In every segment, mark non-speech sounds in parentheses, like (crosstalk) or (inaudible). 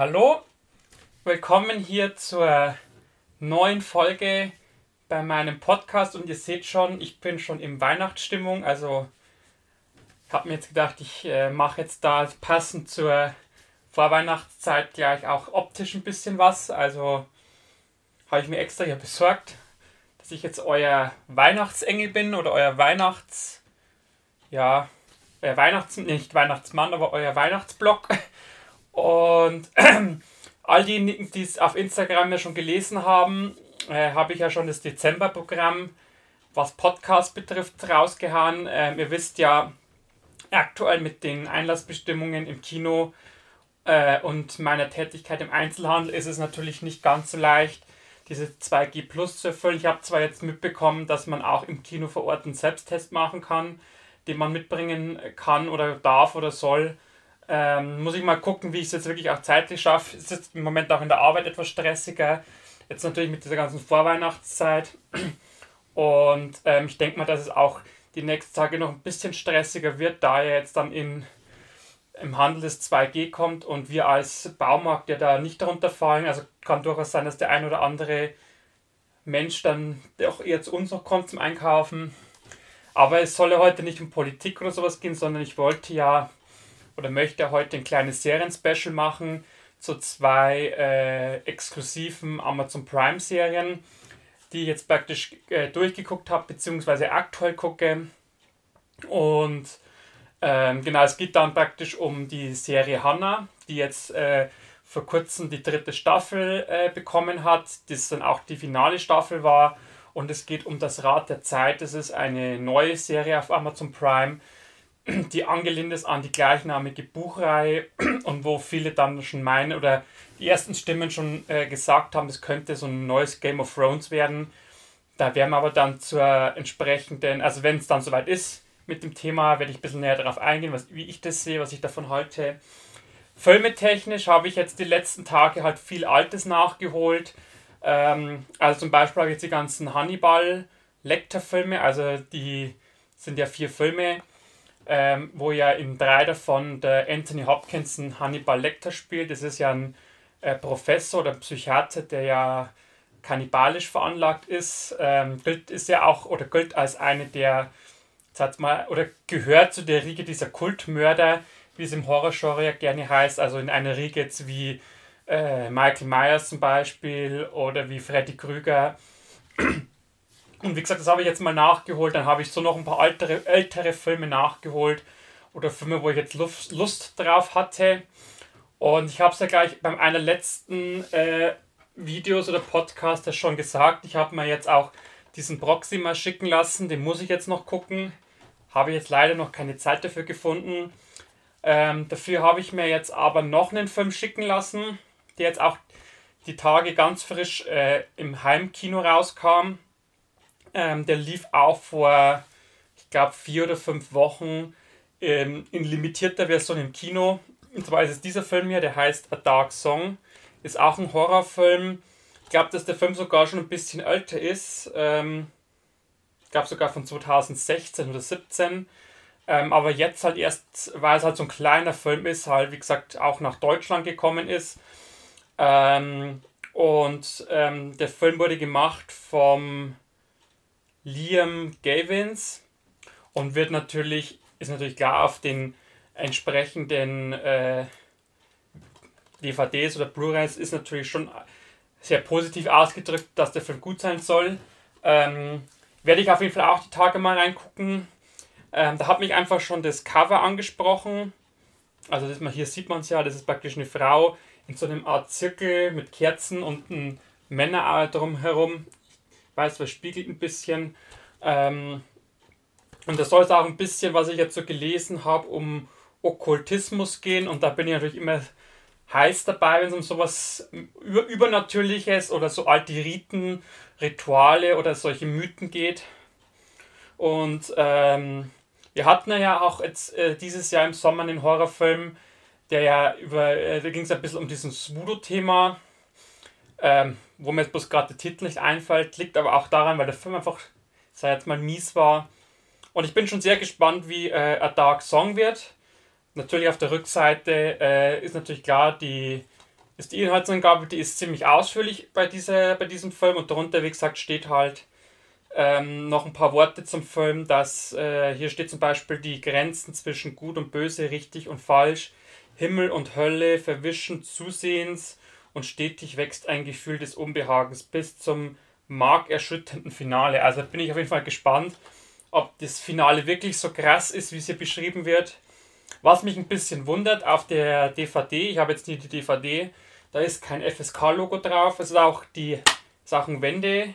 hallo. Willkommen hier zur neuen Folge bei meinem Podcast. Und ihr seht schon, ich bin schon in Weihnachtsstimmung, also habe mir jetzt gedacht, ich äh, mache jetzt da passend zur Vorweihnachtszeit gleich auch optisch ein bisschen was, also habe ich mir extra hier besorgt, dass ich jetzt euer Weihnachtsengel bin oder euer Weihnachts ja, euer Weihnachts nicht Weihnachtsmann, aber euer Weihnachtsblock (laughs) und (clears throat) all diejenigen, die es auf Instagram ja schon gelesen haben, äh, habe ich ja schon das Dezemberprogramm, was Podcast betrifft, rausgehauen. Ähm, ihr wisst ja, aktuell mit den Einlassbestimmungen im Kino äh, und meiner Tätigkeit im Einzelhandel ist es natürlich nicht ganz so leicht, diese 2G Plus zu erfüllen. Ich habe zwar jetzt mitbekommen, dass man auch im Kino vor Ort einen Selbsttest machen kann, den man mitbringen kann oder darf oder soll. Ähm, muss ich mal gucken, wie ich es jetzt wirklich auch zeitlich schaffe. Es ist im Moment auch in der Arbeit etwas stressiger. Jetzt natürlich mit dieser ganzen Vorweihnachtszeit. Und ähm, ich denke mal, dass es auch die nächsten Tage noch ein bisschen stressiger wird, da er jetzt dann in, im Handel des 2G kommt und wir als Baumarkt ja da nicht darunter fallen. Also kann durchaus sein, dass der ein oder andere Mensch dann auch eher zu uns noch kommt zum Einkaufen. Aber es soll ja heute nicht um Politik oder sowas gehen, sondern ich wollte ja oder möchte heute ein kleines Serien-Special machen zu zwei äh, exklusiven Amazon Prime-Serien, die ich jetzt praktisch äh, durchgeguckt habe, beziehungsweise aktuell gucke. Und ähm, genau, es geht dann praktisch um die Serie Hannah, die jetzt äh, vor kurzem die dritte Staffel äh, bekommen hat, das dann auch die finale Staffel war. Und es geht um das Rad der Zeit. Das ist eine neue Serie auf Amazon Prime, die angelehnt ist an die gleichnamige Buchreihe (clears throat) und wo viele dann schon meinen oder die ersten Stimmen schon äh, gesagt haben, es könnte so ein neues Game of Thrones werden. Da werden wir aber dann zur entsprechenden, also wenn es dann soweit ist mit dem Thema, werde ich ein bisschen näher darauf eingehen, was, wie ich das sehe, was ich davon halte. Filmetechnisch habe ich jetzt die letzten Tage halt viel Altes nachgeholt. Ähm, also zum Beispiel habe ich jetzt die ganzen Hannibal-Lecter-Filme, also die sind ja vier Filme ähm, wo ja in drei davon der Anthony Hopkins ein Hannibal Lecter spielt. Das ist ja ein äh, Professor oder Psychiater, der ja kannibalisch veranlagt ist. Ähm, gilt ist ja auch oder gilt als eine der, sag mal, oder gehört zu der Riege dieser Kultmörder, wie es im Horrorgenre ja gerne heißt. Also in einer Riege jetzt wie äh, Michael Myers zum Beispiel oder wie Freddy Krüger. Und wie gesagt, das habe ich jetzt mal nachgeholt. Dann habe ich so noch ein paar ältere, ältere Filme nachgeholt. Oder Filme, wo ich jetzt Lust, Lust drauf hatte. Und ich habe es ja gleich beim einer letzten äh, Videos oder Podcasts schon gesagt. Ich habe mir jetzt auch diesen Proxima schicken lassen. Den muss ich jetzt noch gucken. Habe jetzt leider noch keine Zeit dafür gefunden. Ähm, dafür habe ich mir jetzt aber noch einen Film schicken lassen, der jetzt auch die Tage ganz frisch äh, im Heimkino rauskam. Ähm, der lief auch vor, ich glaube, vier oder fünf Wochen ähm, in limitierter Version im Kino. Und zwar ist es dieser Film hier, der heißt A Dark Song. Ist auch ein Horrorfilm. Ich glaube, dass der Film sogar schon ein bisschen älter ist. Ähm, glaube sogar von 2016 oder 17. Ähm, aber jetzt halt erst, weil es halt so ein kleiner Film ist, halt wie gesagt auch nach Deutschland gekommen ist. Ähm, und ähm, der Film wurde gemacht vom Liam Gavins und wird natürlich, ist natürlich klar auf den entsprechenden äh, DVDs oder Blu-rays ist natürlich schon sehr positiv ausgedrückt, dass der Film gut sein soll. Ähm, werde ich auf jeden Fall auch die Tage mal reingucken. Ähm, da hat mich einfach schon das Cover angesprochen. Also das mal hier sieht man es ja, das ist praktisch eine Frau in so einem Art Zirkel mit Kerzen und ein Männer drumherum weiß, was spiegelt ein bisschen. Ähm, und das soll es auch ein bisschen, was ich jetzt so gelesen habe, um Okkultismus gehen. Und da bin ich natürlich immer heiß dabei, wenn es um sowas Übernatürliches oder so alte Riten, Rituale oder solche Mythen geht. Und ähm, wir hatten ja auch jetzt äh, dieses Jahr im Sommer einen Horrorfilm, der ja über, äh, da ging es ein bisschen um dieses Voodoo-Thema. Ähm, wo mir jetzt bloß gerade der Titel nicht einfällt, liegt aber auch daran, weil der Film einfach, sei jetzt mal, mies war. Und ich bin schon sehr gespannt, wie äh, A Dark Song wird. Natürlich auf der Rückseite äh, ist natürlich klar die, ist die Inhaltsangabe, die ist ziemlich ausführlich bei, dieser, bei diesem Film und darunter, wie gesagt, steht halt ähm, noch ein paar Worte zum Film, dass äh, hier steht zum Beispiel die Grenzen zwischen Gut und Böse, richtig und falsch, Himmel und Hölle verwischen zusehends und stetig wächst ein Gefühl des Unbehagens bis zum markerschütternden Finale. Also bin ich auf jeden Fall gespannt, ob das Finale wirklich so krass ist, wie es hier beschrieben wird. Was mich ein bisschen wundert auf der DVD, ich habe jetzt nicht die DVD, da ist kein FSK-Logo drauf, es ist auch die Sachen Wände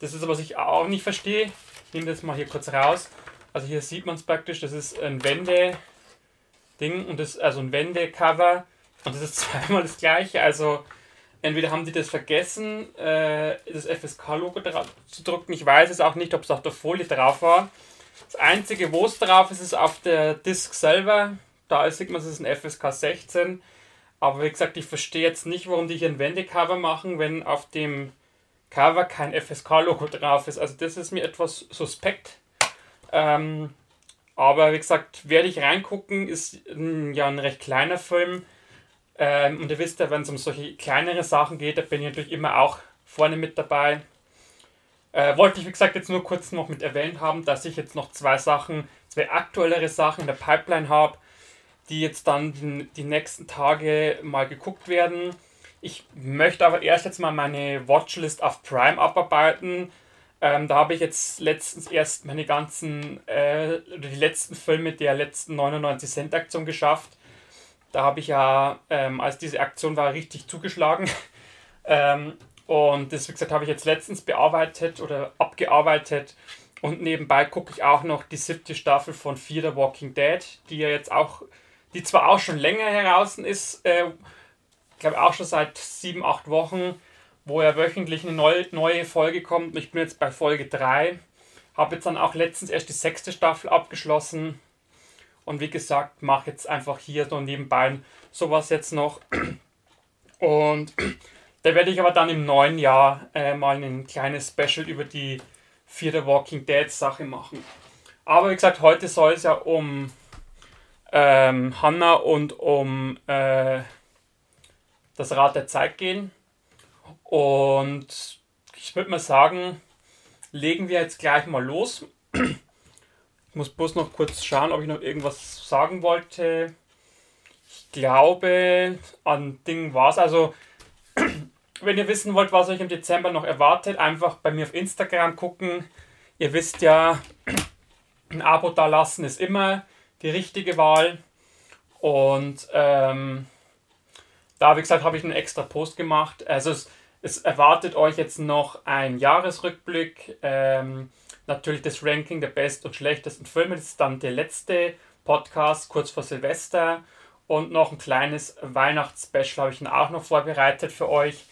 das ist, was ich auch nicht verstehe. Ich nehme das mal hier kurz raus. Also hier sieht man es praktisch, das ist ein Wände-Ding und das also ein Wände-Cover und das ist (laughs) zweimal das gleiche. Also entweder haben die das vergessen, äh, das FSK-Logo zu drucken. Ich weiß es auch nicht, ob es auf der Folie drauf war. Das einzige, wo es drauf ist, ist auf der Disk selber. Da sieht man, es ist ein FSK 16. Aber wie gesagt, ich verstehe jetzt nicht, warum die hier ein Wendecover machen, wenn auf dem Cover kein FSK-Logo drauf ist. Also das ist mir etwas suspekt. Ähm, aber wie gesagt, werde ich reingucken, ist ein, ja ein recht kleiner Film. Ähm, und ihr wisst ja, wenn es um solche kleinere Sachen geht, da bin ich natürlich immer auch vorne mit dabei. Äh, wollte ich, wie gesagt, jetzt nur kurz noch mit erwähnt haben, dass ich jetzt noch zwei Sachen, zwei aktuellere Sachen in der Pipeline habe, die jetzt dann die, die nächsten Tage mal geguckt werden. Ich möchte aber erst jetzt mal meine Watchlist auf Prime abarbeiten. Ähm, da habe ich jetzt letztens erst meine ganzen, äh, die letzten Filme der letzten 99 Cent Aktion geschafft. Da habe ich ja, ähm, als diese Aktion war, richtig zugeschlagen. (laughs) ähm, und das, wie gesagt, habe ich jetzt letztens bearbeitet oder abgearbeitet. Und nebenbei gucke ich auch noch die siebte Staffel von Fear the Walking Dead, die ja jetzt auch, die zwar auch schon länger heraus ist, äh, ich glaube auch schon seit sieben, acht Wochen, wo ja wöchentlich eine neue, neue Folge kommt. Ich bin jetzt bei Folge 3. Habe jetzt dann auch letztens erst die sechste Staffel abgeschlossen. Und wie gesagt, mache jetzt einfach hier so nebenbei sowas jetzt noch. Und (clears throat) da werde ich aber dann im neuen Jahr äh, mal ein kleines Special über die vierte Walking Dead Sache machen. Aber wie gesagt, heute soll es ja um ähm, Hannah und um äh, das Rad der Zeit gehen. Und ich würde mal sagen, legen wir jetzt gleich mal los. (clears throat) Ich muss bloß noch kurz schauen, ob ich noch irgendwas sagen wollte. Ich glaube, an Dingen war es. Also, (clears throat) wenn ihr wissen wollt, was euch im Dezember noch erwartet, einfach bei mir auf Instagram gucken. Ihr wisst ja, (clears throat) ein Abo da lassen ist immer die richtige Wahl. Und ähm, da, wie gesagt, habe ich einen extra Post gemacht. Also es, es erwartet euch jetzt noch ein Jahresrückblick. Ähm, natürlich das Ranking der besten und schlechtesten Filme. Das ist dann der letzte Podcast kurz vor Silvester. Und noch ein kleines Weihnachtsspecial habe ich dann auch noch vorbereitet für euch,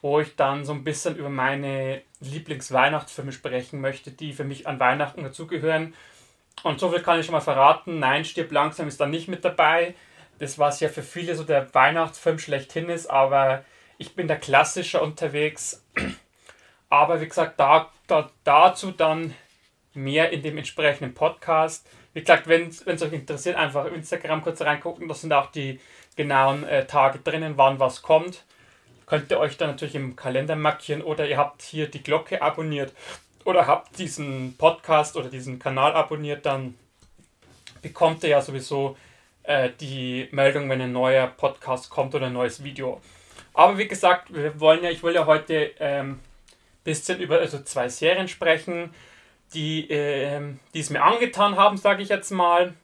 wo ich dann so ein bisschen über meine Lieblingsweihnachtsfilme sprechen möchte, die für mich an Weihnachten dazugehören. Und so viel kann ich schon mal verraten. Nein, stirb langsam ist da nicht mit dabei das, was ja für viele so der Weihnachtsfilm schlechthin ist, aber ich bin da klassischer unterwegs. Aber wie gesagt, da, da, dazu dann mehr in dem entsprechenden Podcast. Wie gesagt, wenn es euch interessiert, einfach auf Instagram kurz reingucken. Da sind auch die genauen äh, Tage drinnen, wann was kommt. Könnt ihr euch dann natürlich im Kalender markieren oder ihr habt hier die Glocke abonniert oder habt diesen Podcast oder diesen Kanal abonniert, dann bekommt ihr ja sowieso äh, die Meldung, wenn ein neuer Podcast kommt oder ein neues Video. Aber wie gesagt, wir wollen ja, ich will ja heute ein ähm, bisschen über also zwei Serien sprechen, die, äh, die es mir angetan haben, sage ich jetzt mal.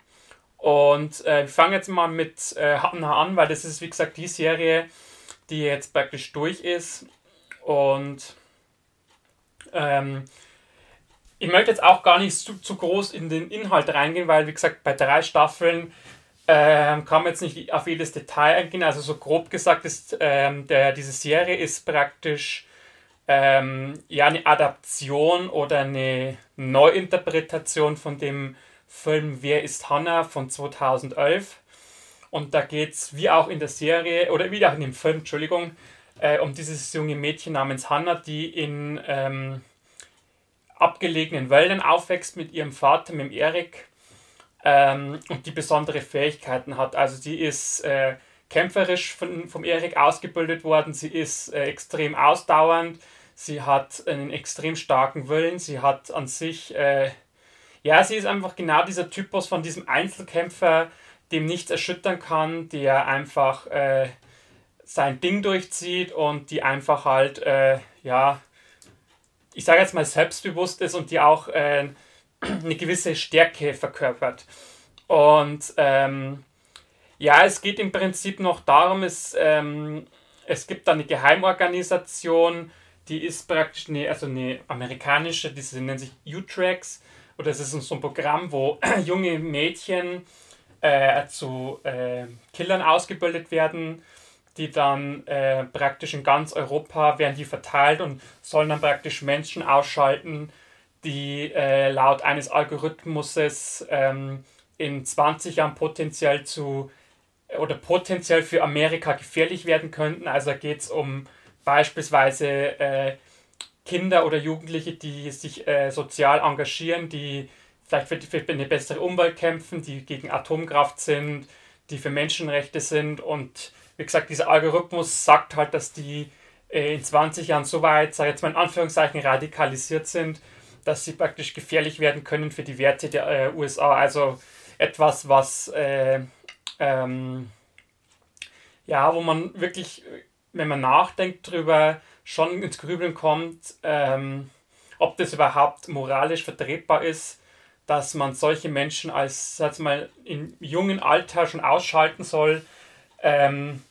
Und äh, wir fangen jetzt mal mit äh, an, weil das ist, wie gesagt, die Serie, die jetzt praktisch durch ist. Und ähm, ich möchte jetzt auch gar nicht zu, zu groß in den Inhalt reingehen, weil, wie gesagt, bei drei Staffeln ähm, kann man jetzt nicht auf jedes Detail eingehen. Also so grob gesagt ist ähm, der, diese Serie ist praktisch ähm, ja eine Adaption oder eine Neuinterpretation von dem Film Wer ist Hannah von 2011. Und da geht es, wie auch in der Serie, oder wie auch in dem Film, Entschuldigung, äh, um dieses junge Mädchen namens Hannah, die in ähm, abgelegenen Wäldern aufwächst mit ihrem Vater, mit Erik ähm, und die besondere Fähigkeiten hat. Also sie ist äh, kämpferisch von, vom Erik ausgebildet worden. Sie ist äh, extrem ausdauernd. Sie hat einen extrem starken Willen. Sie hat an sich, äh, ja, sie ist einfach genau dieser Typus von diesem Einzelkämpfer, dem nichts erschüttern kann, der einfach äh, sein Ding durchzieht und die einfach halt, äh, ja, ich sage jetzt mal selbstbewusst ist und die auch äh, eine gewisse Stärke verkörpert. Und ähm, ja, es geht im Prinzip noch darum, es, ähm, es gibt da eine Geheimorganisation, die ist praktisch eine, also eine amerikanische, die nennt sich U-Tracks. Oder es ist so ein Programm, wo (clears throat) junge Mädchen äh, zu äh, Killern ausgebildet werden, die dann äh, praktisch in ganz Europa werden die verteilt und sollen dann praktisch Menschen ausschalten, die äh, laut eines Algorithmuses ähm, in 20 Jahren potenziell zu oder potenziell für Amerika gefährlich werden könnten. Also geht es um beispielsweise äh, Kinder oder Jugendliche, die sich äh, sozial engagieren, die vielleicht für, für, eine bessere Umwelt kämpfen, die gegen Atomkraft sind, die für Menschenrechte sind. Und wie gesagt, dieser Algorithmus sagt halt, dass die äh, in 20 Jahren so weit, sage ich jetzt mal in Anführungszeichen, radikalisiert sind, dass sie praktisch gefährlich werden können für die Werte der äh, USA. Also etwas, was äh, ähm, ja, wo man wirklich, wenn man nachdenkt drüber, schon ins Grübeln kommt, ähm, ob das überhaupt moralisch vertretbar ist, dass man solche Menschen als, sag mal, im jungen Alter schon ausschalten soll. Ähm,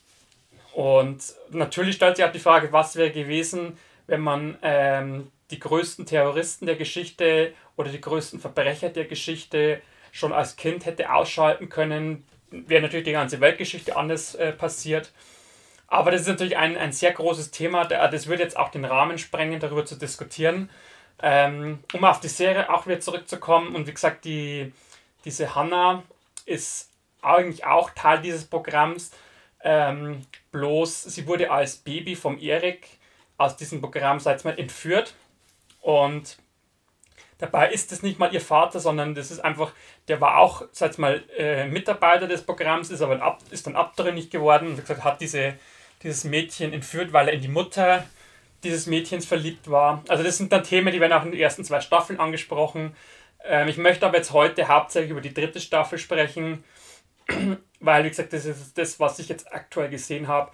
und natürlich stellt sich auch die Frage, was wäre gewesen, wenn man ähm, die größten Terroristen der Geschichte oder die größten Verbrecher der Geschichte schon als Kind hätte ausschalten können, wäre natürlich die ganze Weltgeschichte anders äh, passiert. Aber das ist natürlich ein, ein sehr großes Thema. Das würde jetzt auch den Rahmen sprengen, darüber zu diskutieren. Ähm, um auf die Serie auch wieder zurückzukommen. Und wie gesagt, die, diese Hannah ist eigentlich auch Teil dieses Programms. Ähm, bloß sie wurde als Baby vom Erik aus diesem Programm, seit mal, entführt. Und Dabei ist es nicht mal ihr Vater, sondern das ist einfach, der war auch, sag mal, äh, Mitarbeiter des Programms, ist aber ab, ist dann abtrünnig geworden und gesagt, hat diese, dieses Mädchen entführt, weil er in die Mutter dieses Mädchens verliebt war. Also das sind dann Themen, die werden auch in den ersten zwei Staffeln angesprochen. Ähm, ich möchte aber jetzt heute hauptsächlich über die dritte Staffel sprechen, (clears throat) weil, wie gesagt, das ist das, was ich jetzt aktuell gesehen habe.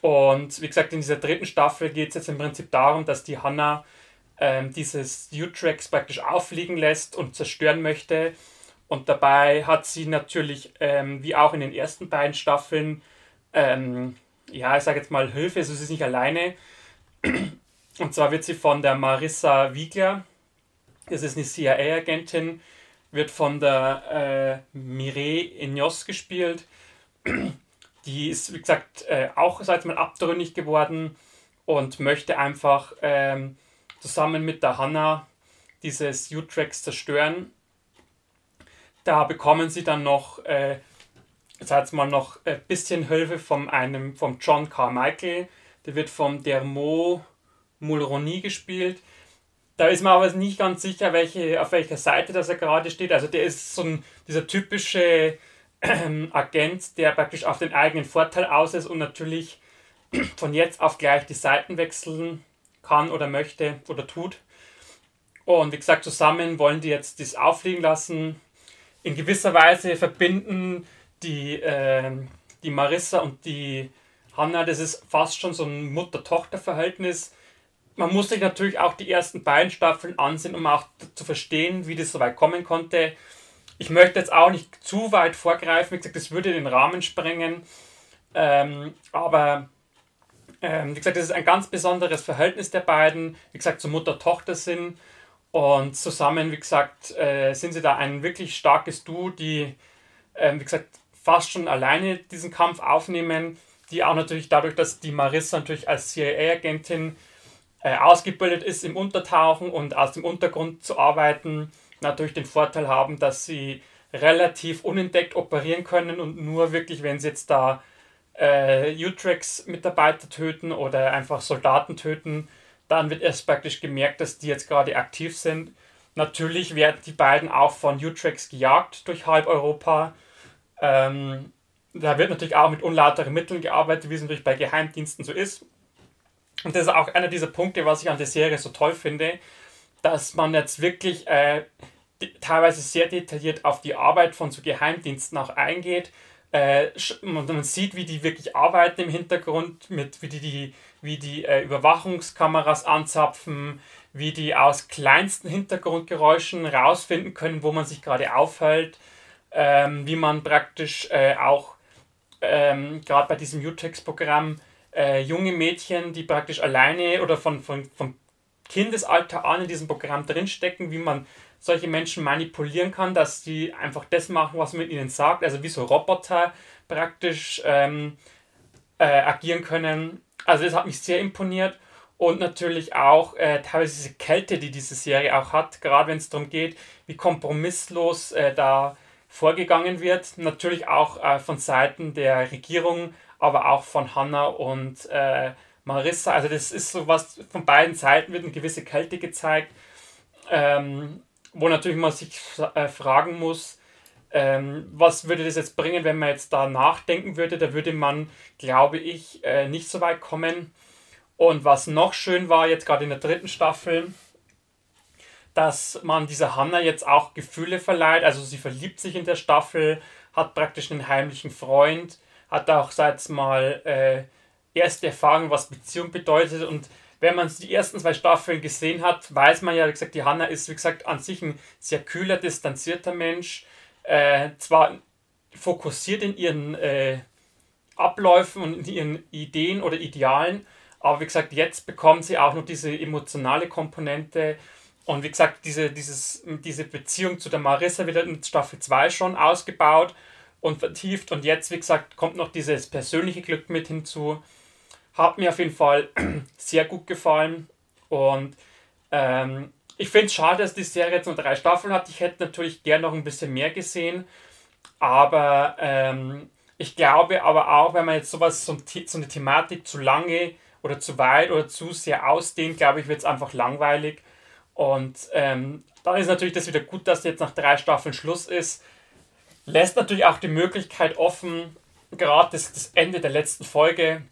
Und wie gesagt, in dieser dritten Staffel geht es jetzt im Prinzip darum, dass die Hannah ähm, dieses U-Tracks praktisch auffliegen lässt und zerstören möchte. Und dabei hat sie natürlich, ähm, wie auch in den ersten beiden Staffeln, ähm, ja, ich sage jetzt mal Hilfe, also sie ist nicht alleine. Und zwar wird sie von der Marissa Wiegler, das ist eine CIA-Agentin, wird von der äh, Mireille Ignos gespielt. Die ist, wie gesagt, äh, auch seit mal abtrünnig geworden und möchte einfach ähm, zusammen mit der Hanna dieses U-Tracks zerstören. Da bekommen sie dann noch, äh, jetzt mal noch ein bisschen Hilfe von einem, vom John Carmichael. Der wird vom Dermot Mulroney gespielt. Da ist man aber nicht ganz sicher, welche, auf welcher Seite das er gerade steht. Also der ist so ein, dieser typische äh, Agent, der praktisch auf den eigenen Vorteil aus ist und natürlich von jetzt auf gleich die Seiten wechseln kann oder möchte oder tut. Und wie gesagt, zusammen wollen die jetzt das auffliegen lassen. In gewisser Weise verbinden die, äh, die Marissa und die Hanna, das ist fast schon so ein Mutter-Tochter-Verhältnis. Man muss sich natürlich auch die ersten beiden Staffeln ansehen, um auch zu verstehen, wie das so weit kommen konnte. Ich möchte jetzt auch nicht zu weit vorgreifen, wie gesagt, das würde den Rahmen sprengen. Ähm, aber ähm, wie gesagt, das ist ein ganz besonderes Verhältnis der beiden. Wie gesagt, zur Mutter-Tochter sind. Und zusammen, wie gesagt, äh, sind sie da ein wirklich starkes Duo, die, äh, wie gesagt, fast schon alleine diesen Kampf aufnehmen. Die auch natürlich dadurch, dass die Marissa natürlich als CIA-Agentin äh, ausgebildet ist im Untertauchen und aus dem Untergrund zu arbeiten, natürlich den Vorteil haben, dass sie relativ unentdeckt operieren können und nur wirklich, wenn sie jetzt da äh, Utrex-Mitarbeiter töten oder einfach Soldaten töten, dann wird erst praktisch gemerkt, dass die jetzt gerade aktiv sind. Natürlich werden die beiden auch von Utrex gejagt durch halb Europa. Ähm, da wird natürlich auch mit unlauteren Mitteln gearbeitet, wie es natürlich bei Geheimdiensten so ist. Und das ist auch einer dieser Punkte, was ich an der Serie so toll finde, dass man jetzt wirklich äh, teilweise sehr detailliert auf die Arbeit von so Geheimdiensten auch eingeht. Äh, man, sieht, wie die wirklich arbeiten im Hintergrund, mit, wie die, die, wie die äh, Überwachungskameras anzapfen, wie die aus kleinsten Hintergrundgeräuschen rausfinden können, wo man sich gerade aufhält, ähm, wie man praktisch äh, auch ähm, gerade bei diesem Utex-Programm äh, junge Mädchen, die praktisch alleine oder von, von, vom Kindesalter an in diesem Programm drinstecken, wie man solche Menschen manipulieren kann, dass sie einfach das machen, was man ihnen sagt, also wie so Roboter praktisch ähm, äh, agieren können. Also das hat mich sehr imponiert und natürlich auch äh, teilweise diese Kälte, die diese Serie auch hat, gerade wenn es darum geht, wie kompromisslos äh, da vorgegangen wird. Natürlich auch äh, von Seiten der Regierung, aber auch von Hannah und äh, Marissa. Also das ist so was, von beiden Seiten wird eine gewisse Kälte gezeigt. Ähm, wo natürlich man sich äh, fragen muss, ähm, was würde das jetzt bringen, wenn man jetzt da nachdenken würde? Da würde man, glaube ich, äh, nicht so weit kommen. Und was noch schön war, jetzt gerade in der dritten Staffel, dass man dieser Hannah jetzt auch Gefühle verleiht. Also sie verliebt sich in der Staffel, hat praktisch einen heimlichen Freund, hat auch seit mal äh, erste Erfahrungen, was Beziehung bedeutet und wenn man die ersten zwei Staffeln gesehen hat, weiß man ja, wie gesagt, die Hannah ist, wie gesagt, an sich ein sehr kühler, distanzierter Mensch. Äh, zwar fokussiert in ihren äh, Abläufen und in ihren Ideen oder Idealen, aber wie gesagt, jetzt bekommt sie auch noch diese emotionale Komponente. Und wie gesagt, diese, dieses, diese Beziehung zu der Marissa wird in Staffel 2 schon ausgebaut und vertieft. Und jetzt, wie gesagt, kommt noch dieses persönliche Glück mit hinzu. Hat mir auf jeden Fall (clears throat) sehr gut gefallen. Und ähm, ich finde es schade, dass die Serie jetzt nur drei Staffeln hat. Ich hätte natürlich gern noch ein bisschen mehr gesehen. Aber ähm, ich glaube aber auch, wenn man jetzt sowas, so, so eine Thematik zu lange oder zu weit oder zu sehr ausdehnt, glaube ich, wird es einfach langweilig. Und ähm, dann ist natürlich das wieder gut, dass jetzt nach drei Staffeln Schluss ist. Lässt natürlich auch die Möglichkeit offen, gerade das, das Ende der letzten Folge,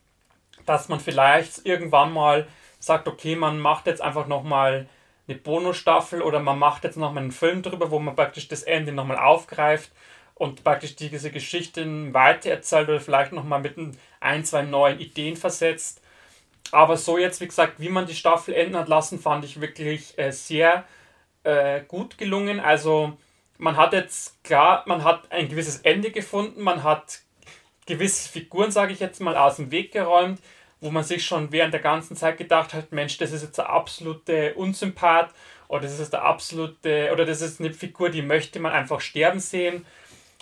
dass man vielleicht irgendwann mal sagt, okay, man macht jetzt einfach nochmal eine Bonusstaffel oder man macht jetzt nochmal einen Film drüber, wo man praktisch das Ende nochmal aufgreift und praktisch diese Geschichten weitererzählt oder vielleicht nochmal mit ein, zwei neuen Ideen versetzt. Aber so jetzt, wie gesagt, wie man die Staffel enden hat lassen, fand ich wirklich äh, sehr äh, gut gelungen. Also man hat jetzt, klar, man hat ein gewisses Ende gefunden, man hat gewisse Figuren, sage ich jetzt mal, aus dem Weg geräumt, wo man sich schon während der ganzen Zeit gedacht hat, Mensch, das ist jetzt der absolute Unsympath oder das ist der absolute, oder das ist eine Figur, die möchte man einfach sterben sehen.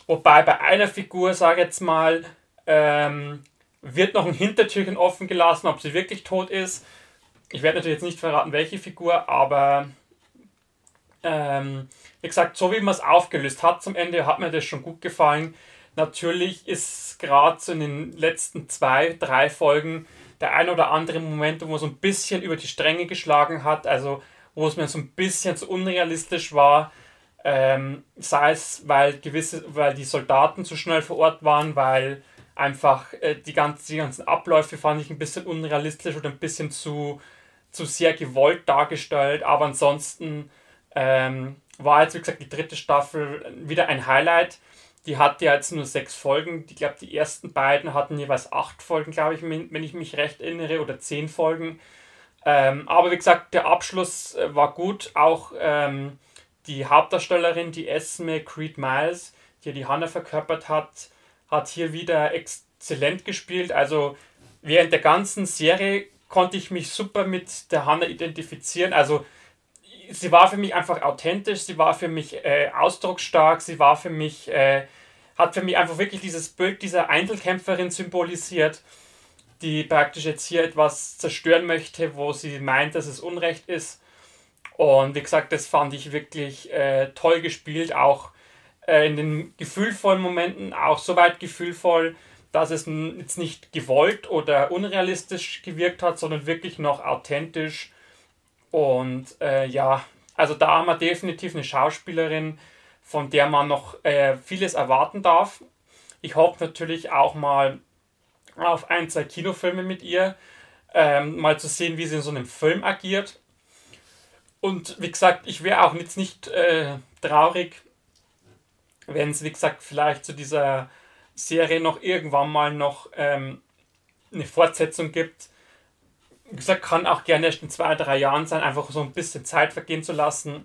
Wobei bei einer Figur, sage ich jetzt mal, ähm, wird noch ein Hintertürchen offen gelassen, ob sie wirklich tot ist. Ich werde natürlich jetzt nicht verraten, welche Figur, aber ähm, wie gesagt, so wie man es aufgelöst hat zum Ende, hat mir das schon gut gefallen. Natürlich ist gerade so in den letzten zwei, drei Folgen der ein oder andere Moment, wo man so ein bisschen über die Stränge geschlagen hat, also wo es mir so ein bisschen zu unrealistisch war, ähm, sei es, weil gewisse, weil die Soldaten zu schnell vor Ort waren, weil einfach äh, die, ganzen, die ganzen Abläufe fand ich ein bisschen unrealistisch oder ein bisschen zu, zu sehr gewollt dargestellt, aber ansonsten ähm, war jetzt, wie gesagt, die dritte Staffel wieder ein Highlight. Die hatte ja jetzt nur sechs Folgen. Ich glaube, die ersten beiden hatten jeweils acht Folgen, glaube ich, wenn ich mich recht erinnere, oder zehn Folgen. Ähm, aber wie gesagt, der Abschluss äh, war gut. Auch ähm, die Hauptdarstellerin, die Esme Creed Miles, die die Hannah verkörpert hat, hat hier wieder exzellent gespielt. Also während der ganzen Serie konnte ich mich super mit der Hannah identifizieren. Also sie war für mich einfach authentisch, sie war für mich äh, ausdrucksstark, sie war für mich, äh, hat für mich einfach wirklich dieses Bild dieser Einzelkämpferin symbolisiert, die praktisch jetzt hier etwas zerstören möchte, wo sie meint, dass es Unrecht ist. Und wie gesagt, das fand ich wirklich äh, toll gespielt, auch äh, in den gefühlvollen Momenten, auch so weit gefühlvoll, dass es jetzt nicht gewollt oder unrealistisch gewirkt hat, sondern wirklich noch authentisch und äh, ja, also da haben wir definitiv eine Schauspielerin, von der man noch äh, vieles erwarten darf. Ich hoffe natürlich auch mal auf ein, zwei Kinofilme mit ihr, ähm, mal zu sehen, wie sie in so einem Film agiert. Und wie gesagt, ich wäre auch jetzt nicht äh, traurig, wenn es, wie gesagt, vielleicht zu dieser Serie noch irgendwann mal noch ähm, eine Fortsetzung gibt. Wie gesagt, kann auch gerne erst in zwei, drei Jahren sein, einfach so ein bisschen Zeit vergehen zu lassen.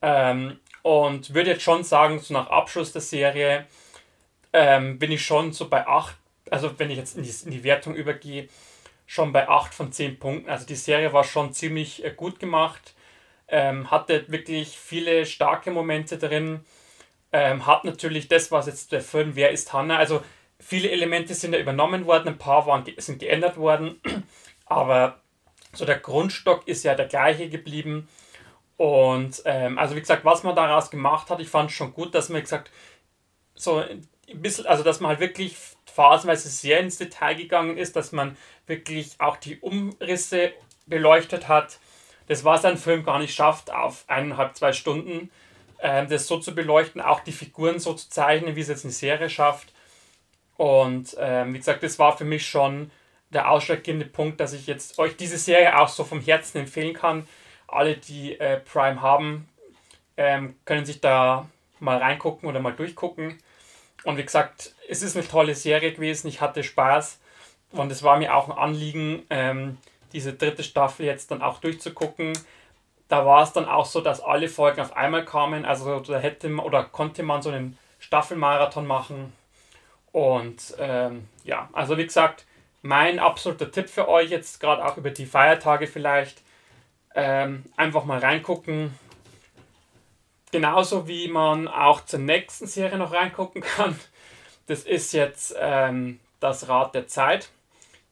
Ähm, und würde jetzt schon sagen, so nach Abschluss der Serie ähm, bin ich schon so bei 8, also wenn ich jetzt in die, in die Wertung übergehe, schon bei 8 von 10 Punkten. Also die Serie war schon ziemlich äh, gut gemacht, ähm, hatte wirklich viele starke Momente drin, ähm, hat natürlich das, was jetzt der Film Wer ist Hannah, also viele Elemente sind ja übernommen worden, ein paar waren, sind geändert worden, (clears throat) aber so der Grundstock ist ja der gleiche geblieben. Und ähm, also wie gesagt, was man daraus gemacht hat, ich fand schon gut, dass man gesagt so ein bisschen, also dass man halt wirklich phasenweise sehr ins Detail gegangen ist, dass man wirklich auch die Umrisse beleuchtet hat. Das, was ein Film gar nicht schafft, auf eineinhalb, zwei Stunden, das so zu beleuchten, auch die Figuren so zu zeichnen, wie es jetzt eine Serie schafft. Und ähm, wie gesagt, das war für mich schon der ausschlaggebende Punkt, dass ich jetzt euch diese Serie auch so vom Herzen empfehlen kann. Alle, die äh, Prime haben, ähm, können sich da mal reingucken oder mal durchgucken. Und wie gesagt, es ist eine tolle Serie gewesen. Ich hatte Spaß und es war mir auch ein Anliegen, ähm, diese dritte Staffel jetzt dann auch durchzugucken. Da war es dann auch so, dass alle Folgen auf einmal kamen. Also da hätte man, oder konnte man so einen Staffelmarathon machen. Und ähm, ja, also wie gesagt, mein absoluter Tipp für euch jetzt gerade auch über die Feiertage vielleicht. Ähm, einfach mal reingucken, Genauso wie man auch zur nächsten Serie noch reingucken (laughs) kann. Das ist jetzt ähm, das Rad der Zeit.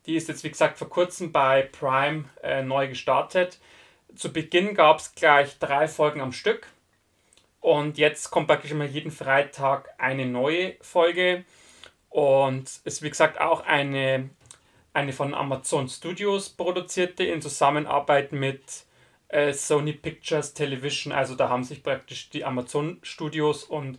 Die ist jetzt, wie gesagt, vor kurzem bei Prime äh, neu gestartet. Zu Beginn gab es gleich drei Folgen am Stück. Und jetzt kommt praktisch immer jeden Freitag eine neue Folge. Und ist, wie gesagt, auch eine, eine von Amazon Studios produzierte in Zusammenarbeit mit äh, Sony Pictures Television. Also da haben sich praktisch die Amazon Studios und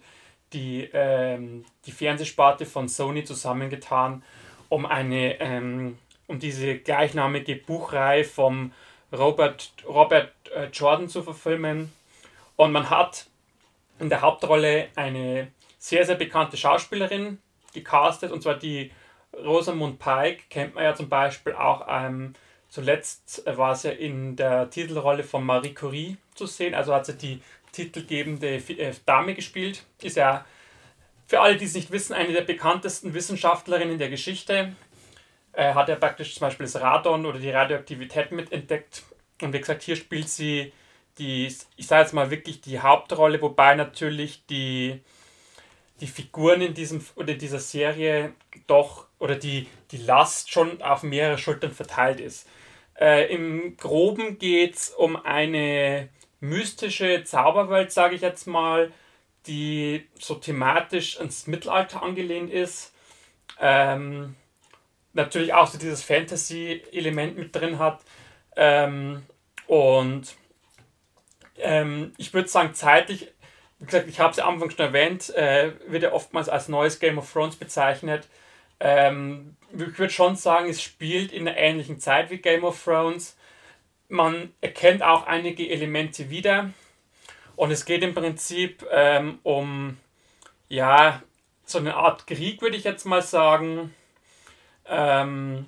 die, ähm, die Fernsehsparte von Sony zusammengetan, um eine ähm, um diese gleichnamige Buchreihe vom Robert, Robert äh, Jordan zu verfilmen. Und man hat in der Hauptrolle eine sehr, sehr bekannte Schauspielerin gecastet, und zwar die Rosamund Pike, kennt man ja zum Beispiel auch ähm, Zuletzt war sie in der Titelrolle von Marie Curie zu sehen, also hat sie die titelgebende äh, Dame gespielt. Ist ja für alle, die es nicht wissen, eine der bekanntesten Wissenschaftlerinnen der Geschichte. Äh, hat ja praktisch zum Beispiel das Radon oder die Radioaktivität mitentdeckt. Und wie gesagt, hier spielt sie die, ich sage jetzt mal wirklich die Hauptrolle, wobei natürlich die, die Figuren in diesem oder in dieser Serie doch oder die, die Last schon auf mehrere Schultern verteilt ist. Äh, Im Groben geht es um eine mystische Zauberwelt, sage ich jetzt mal, die so thematisch ins Mittelalter angelehnt ist. Ähm, natürlich auch so dieses Fantasy-Element mit drin hat. Ähm, und ähm, ich würde sagen, zeitlich, wie gesagt, ich habe es ja am Anfang schon erwähnt, äh, wird ja oftmals als neues Game of Thrones bezeichnet. Ähm, ich würde schon sagen, es spielt in einer ähnlichen Zeit wie Game of Thrones. Man erkennt auch einige Elemente wieder. Und es geht im Prinzip ähm, um, ja, so eine Art Krieg, würde ich jetzt mal sagen, ähm,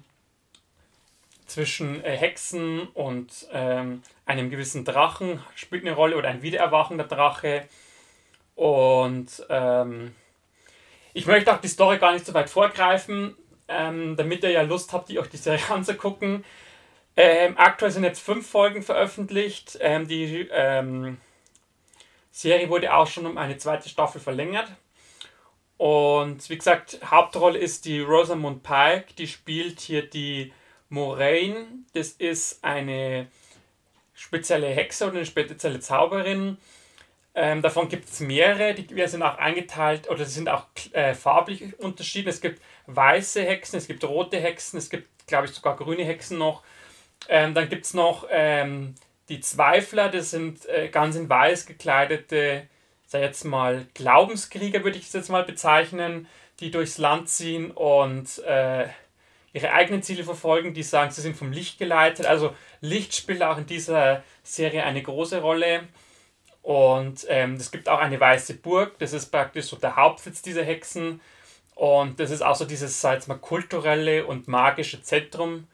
zwischen äh, Hexen und ähm, einem gewissen Drachen spielt eine Rolle oder ein wiedererwachender Drache. Und ähm, ich möchte auch die Story gar nicht so weit vorgreifen, ähm, damit ihr ja Lust habt, die euch die Serie (laughs) anzugucken. Ähm, aktuell sind jetzt fünf Folgen veröffentlicht. Ähm, die Serie wurde auch schon um eine zweite Staffel verlängert. Und wie gesagt, Hauptrolle ist die Rosamund Pike, die spielt hier die Moraine. Das ist eine spezielle Hexe oder eine spezielle Zauberin, ähm, davon gibt es mehrere, die sind auch eingeteilt oder sind auch äh, farblich unterschieden. Es gibt weiße Hexen, es gibt rote Hexen, es gibt, glaube ich, sogar grüne Hexen noch. Ähm, dann gibt es noch ähm, die Zweifler, das sind äh, ganz in weiß gekleidete, sag jetzt mal, Glaubenskrieger, würde ich es jetzt mal bezeichnen. die durchs Land ziehen und äh, ihre eigenen Ziele verfolgen, die sagen, sie sind vom Licht geleitet. Also Licht spielt auch in dieser Serie eine große Rolle. Und ähm, es gibt auch eine weiße Burg, das ist praktisch so der Hauptsitz dieser Hexen. Und das ist auch so dieses, sag mal, kulturelle und magische Zentrum,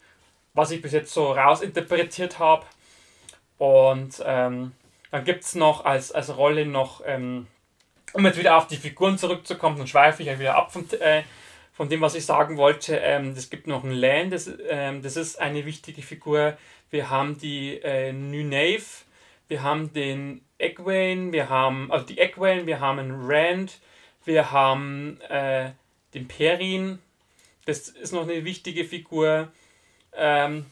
was ich bis jetzt so rausinterpretiert habe. Und ähm, dann gibt es noch als, als Rolle noch, ähm, um jetzt wieder auf die Figuren zurückzukommen, dann schweife ich ja wieder ab von, äh, von dem, was ich sagen wollte. Ähm, es gibt noch einen Lan, das, ähm, das ist eine wichtige Figur. Wir haben die äh, Nunave, wir haben den Egwene, wir haben, also die Egwene, wir haben einen Rand, wir haben äh, den Perin, das ist noch eine wichtige Figur. Ähm,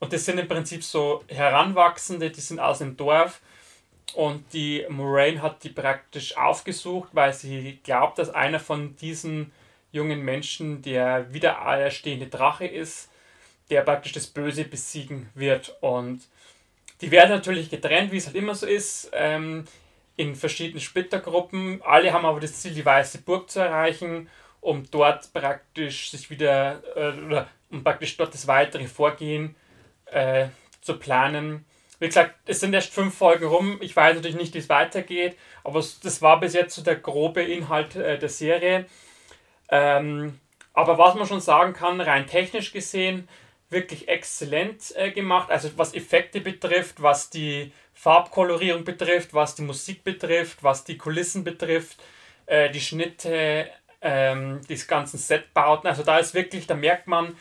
und das sind im Prinzip so Heranwachsende, die sind aus dem Dorf. Und die Moraine hat die praktisch aufgesucht, weil sie glaubt, dass einer von diesen jungen Menschen der wiedererstehende Drache ist, der praktisch das Böse besiegen wird. Und die werden natürlich getrennt, wie es halt immer so ist, ähm, in verschiedenen Splittergruppen. Alle haben aber das Ziel, die Weiße Burg zu erreichen, um dort praktisch sich wieder, äh, oder um praktisch dort das weitere Vorgehen äh, zu planen. Wie gesagt, es sind erst fünf Folgen rum. Ich weiß natürlich nicht, wie es weitergeht, aber das war bis jetzt so der grobe Inhalt äh, der Serie. Ähm, aber was man schon sagen kann, rein technisch gesehen, wirklich exzellent äh, gemacht. Also was Effekte betrifft, was die Farbkolorierung betrifft, was die Musik betrifft, was die Kulissen betrifft, äh, die Schnitte, ähm, die ganzen Setbauten. Also da ist wirklich, da merkt man,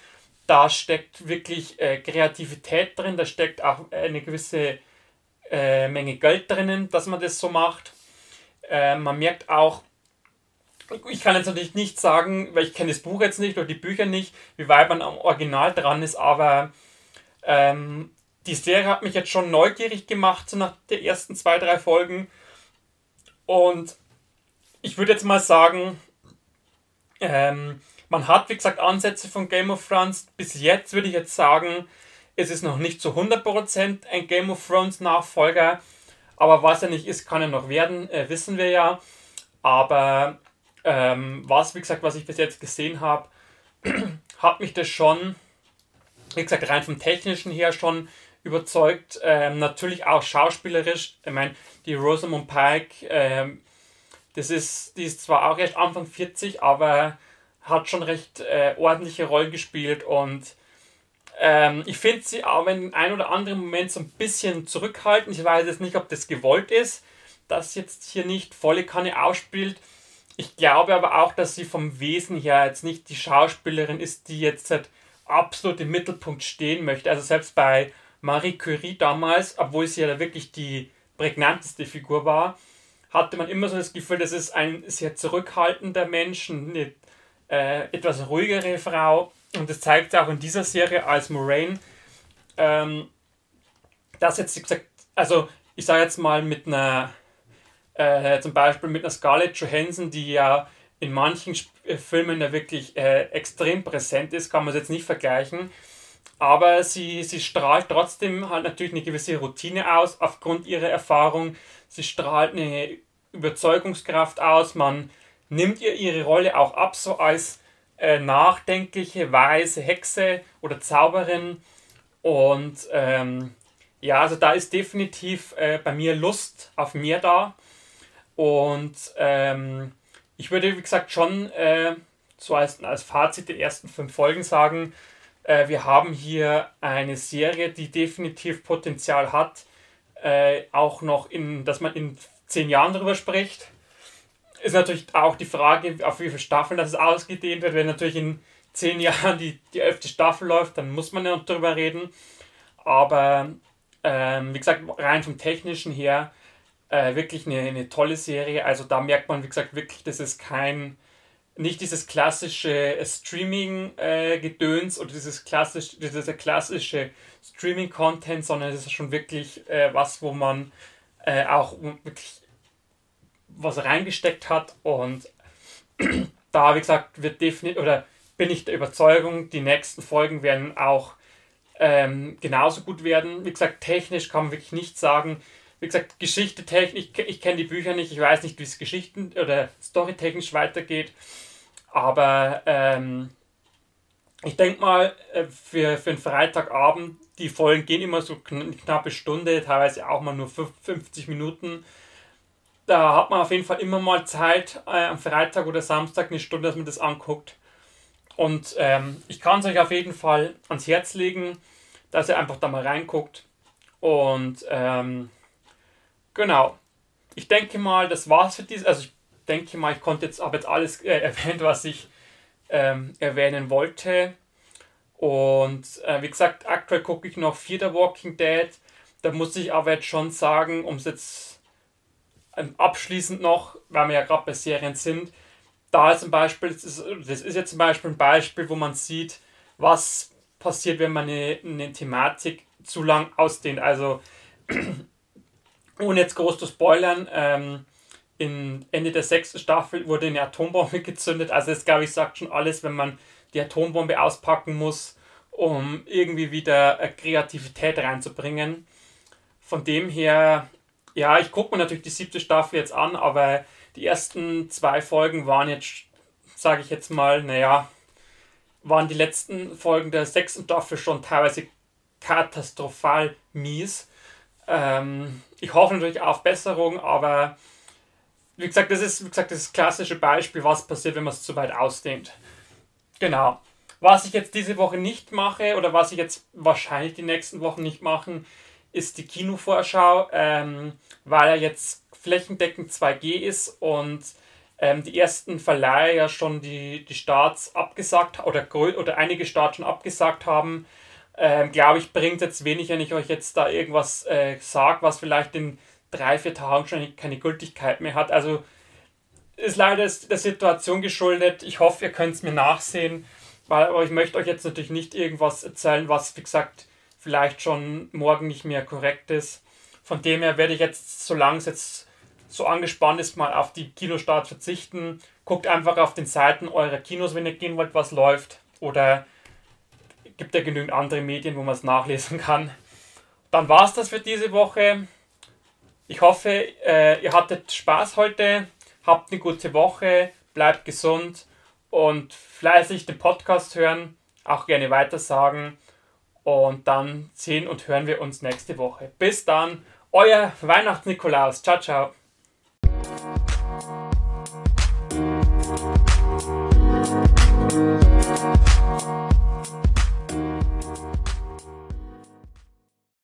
da steckt wirklich äh, Kreativität drin, da steckt auch eine gewisse äh, Menge Geld drinnen, dass man das so macht. Äh, man merkt auch, ich kann jetzt natürlich nicht sagen, weil ich kenne das Buch jetzt nicht oder die Bücher nicht, wie weit man am Original dran ist, aber ähm, die Serie hat mich jetzt schon neugierig gemacht, so nach den ersten zwei, drei Folgen. Und ich würde jetzt mal sagen, ähm, man hat, wie gesagt, Ansätze von Game of Thrones. Bis jetzt würde ich jetzt sagen, es ist noch nicht zu 100% ein Game of Thrones Nachfolger. Aber was er nicht ist, kann er noch werden, äh, wissen wir ja. Aber ähm, was, wie gesagt, was ich bis jetzt gesehen habe, (clears throat) hat mich das schon, wie gesagt, rein vom Technischen her schon überzeugt. Ähm, natürlich auch schauspielerisch. Ich meine, die Rosamund Pike, ähm, das ist, die ist zwar auch erst Anfang 40, aber hat schon recht äh, ordentliche Rollen gespielt und ähm, ich finde sie auch in einem oder anderen Moment so ein bisschen zurückhaltend. Ich weiß jetzt nicht, ob das gewollt ist, dass jetzt hier nicht volle Kanne ausspielt. Ich glaube aber auch, dass sie vom Wesen her jetzt nicht die Schauspielerin ist, die jetzt halt absolut im Mittelpunkt stehen möchte. Also selbst bei Marie Curie damals, obwohl sie ja wirklich die prägnanteste Figur war, hatte man immer so das Gefühl, das ist ein sehr zurückhaltender Mensch, eine äh, etwas ruhigere Frau. Und das zeigt auch in dieser Serie als Moraine, ähm, dass jetzt, gesagt, also ich sage jetzt mal mit einer, äh, zum Beispiel mit einer Scarlett Johansson, die ja in manchen Sp äh, Filmen ja wirklich äh, extrem präsent ist, kann man es jetzt nicht vergleichen. Aber sie, sie strahlt trotzdem halt natürlich eine gewisse Routine aus, aufgrund ihrer Erfahrung. Sie strahlt eine Überzeugungskraft aus. Man nimmt ihr ihre Rolle auch ab, so als äh, nachdenkliche, weise Hexe oder Zauberin. Und ähm, ja, also da ist definitiv äh, bei mir Lust auf mehr da. Und ähm, ich würde, wie gesagt, schon äh, so als, als Fazit der ersten fünf Folgen sagen, äh, wir haben hier eine Serie, die definitiv Potenzial hat, äh, auch noch in, dass man in zehn Jahren darüber spricht ist natürlich auch die Frage, auf wie viele Staffeln das ausgedehnt wird. Wenn natürlich in zehn Jahren die, die elfte Staffel läuft, dann muss man ja darüber reden. Aber ähm, wie gesagt, rein vom Technischen her äh, wirklich eine, eine tolle Serie. Also da merkt man, wie gesagt, wirklich, das ist kein, nicht dieses klassische Streaming-Gedöns äh, oder dieses klassische, dieser klassische Streaming-Content, sondern es ist schon wirklich äh, was, wo man äh, auch wirklich was reingesteckt hat und (clears throat) da, wie gesagt, wird definitiv oder bin ich der Überzeugung, die nächsten Folgen werden auch ähm, genauso gut werden. Wie gesagt, technisch kann man wirklich nichts sagen. Wie gesagt, Geschichte technisch, ich, ich kenne die Bücher nicht, ich weiß nicht, wie es Geschichten oder storytechnisch weitergeht. Aber ähm, ich denke mal, äh, für, für einen Freitagabend, die Folgen gehen immer so eine knappe Stunde, teilweise auch mal nur 50 Minuten. Da hat man auf jeden Fall immer mal Zeit, äh, am Freitag oder Samstag eine Stunde, dass man das anguckt. Und ähm, ich kann es euch auf jeden Fall ans Herz legen, dass ihr einfach da mal reinguckt. Und ähm, genau, ich denke mal, das war's für dieses. Also ich denke mal, ich konnte jetzt, habe jetzt alles äh, (laughs) erwähnt, was ich ähm, erwähnen wollte. Und äh, wie gesagt, aktuell gucke ich noch Fear Walking Dead. Da muss ich aber jetzt schon sagen, um es jetzt abschließend noch, weil wir ja gerade bei Serien sind, da zum Beispiel, das ist, das ist jetzt zum Beispiel ein Beispiel, wo man sieht, was passiert, wenn man eine, eine Thematik zu lang ausdehnt. Also, (clears throat) ohne jetzt groß zu spoilern, ähm, in Ende der sechsten Staffel wurde eine Atombombe (laughs) gezündet. Also, das glaube ich sagt schon alles, wenn man die Atombombe auspacken muss, um irgendwie wieder Kreativität reinzubringen. Von dem her, ja, ich gucke mir natürlich die siebte Staffel jetzt an, aber die ersten zwei Folgen waren jetzt, sage ich jetzt mal, naja, waren die letzten Folgen der sechsten Staffel schon teilweise katastrophal mies. Ähm, ich hoffe natürlich auf Besserung, aber wie gesagt, das ist, wie gesagt, das, klassische Beispiel, was passiert, wenn man es zu weit ausdehnt. Genau. Was ich jetzt diese Woche nicht mache oder was ich jetzt wahrscheinlich die nächsten Wochen nicht machen, ist die Kinovorschau, ähm, weil er jetzt flächendeckend 2G ist und ähm, die ersten Verleiher ja schon die, die Starts abgesagt oder, oder einige Starts schon abgesagt haben. Ähm, Glaube ich, bringt jetzt wenig, wenn ich euch jetzt da irgendwas äh, sage, was vielleicht in drei, vier Tagen schon keine Gültigkeit mehr hat. Also ist leider der Situation geschuldet. Ich hoffe, ihr könnt es mir nachsehen, weil aber ich möchte euch jetzt natürlich nicht irgendwas erzählen, was, wie gesagt, vielleicht schon morgen nicht mehr korrekt ist. Von dem her werde ich jetzt, solange es jetzt so angespannt ist, mal auf die Kinostart verzichten. Guckt einfach auf den Seiten eurer Kinos, wenn ihr gehen wollt, was läuft. Oder gibt ja genügend andere Medien, wo man es nachlesen kann. Dann war es das für diese Woche. Ich hoffe, äh, ihr hattet Spaß heute, habt eine gute Woche, bleibt gesund und fleißig den Podcast hören, auch gerne weitersagen. Und dann sehen und hören wir uns nächste Woche. Bis dann, euer Weihnachts-Nikolaus. Ciao, ciao.